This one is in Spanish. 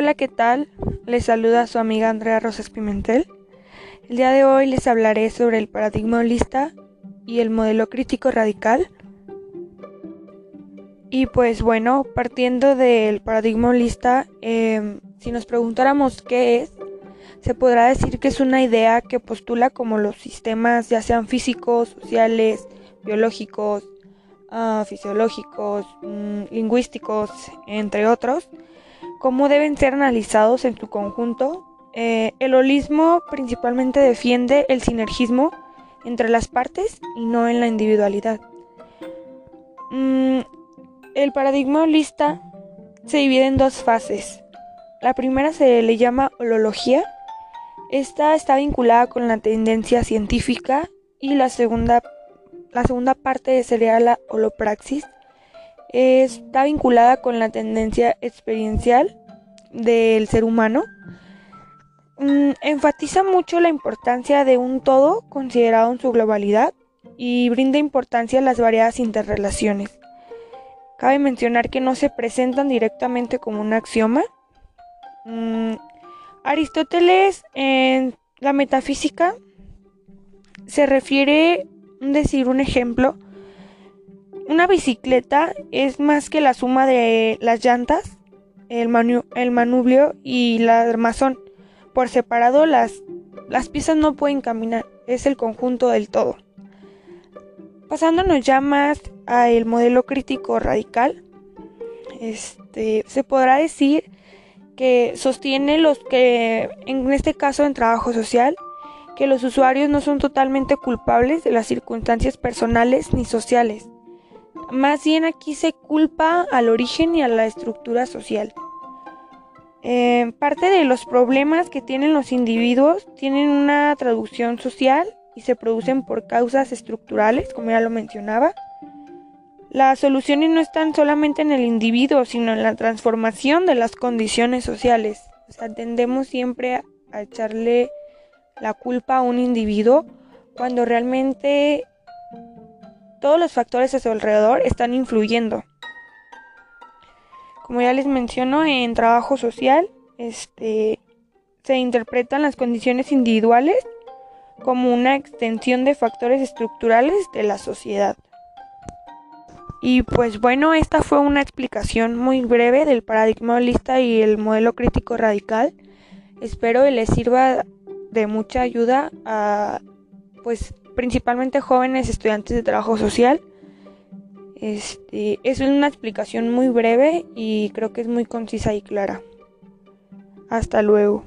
Hola, ¿qué tal? Les saluda su amiga Andrea Rosas Pimentel. El día de hoy les hablaré sobre el paradigma holista y el modelo crítico radical. Y pues bueno, partiendo del paradigma holista, em, si nos preguntáramos qué es, se podrá decir que es una idea que postula como los sistemas, ya sean físicos, sociales, biológicos, uh, fisiológicos, mm, lingüísticos, entre otros, cómo deben ser analizados en su conjunto. Eh, el holismo principalmente defiende el sinergismo entre las partes y no en la individualidad. Mm, el paradigma holista se divide en dos fases. La primera se le llama holología. Esta está vinculada con la tendencia científica y la segunda la segunda parte sería la holopraxis. Está vinculada con la tendencia experiencial del ser humano. Mm, enfatiza mucho la importancia de un todo considerado en su globalidad y brinda importancia a las variadas interrelaciones. Cabe mencionar que no se presentan directamente como un axioma. Mm, Aristóteles en la metafísica se refiere decir un ejemplo, una bicicleta es más que la suma de las llantas, el, manubrio y la armazón. Por separado las, las piezas no pueden caminar, es el conjunto del todo. Pasándonos ya más al modelo crítico radical, este, se podrá decir que sostiene los que, en este caso en trabajo social, que los usuarios no son totalmente culpables de las circunstancias personales ni sociales. Más bien aquí se culpa al origen y a la estructura social. Eh, parte de los problemas que tienen los individuos tienen una traducción social y se producen por causas estructurales, como ya lo mencionaba. Las soluciones no están solamente en el individuo, sino en la transformación de las condiciones sociales. O sea, tendemos siempre a echarle la culpa a un individuo cuando realmente todos los factores a su alrededor están influyendo. Como ya les menciono, en trabajo social este, se interpretan las condiciones individuales como una extensión de factores estructurales de la sociedad. Y pues bueno, esta fue una explicación muy breve del paradigma holista y el modelo crítico radical. Espero que les sirva de mucha ayuda a, pues, principalmente jóvenes estudiantes de trabajo social. Este, es una explicación muy breve y creo que es muy concisa y clara. Hasta luego.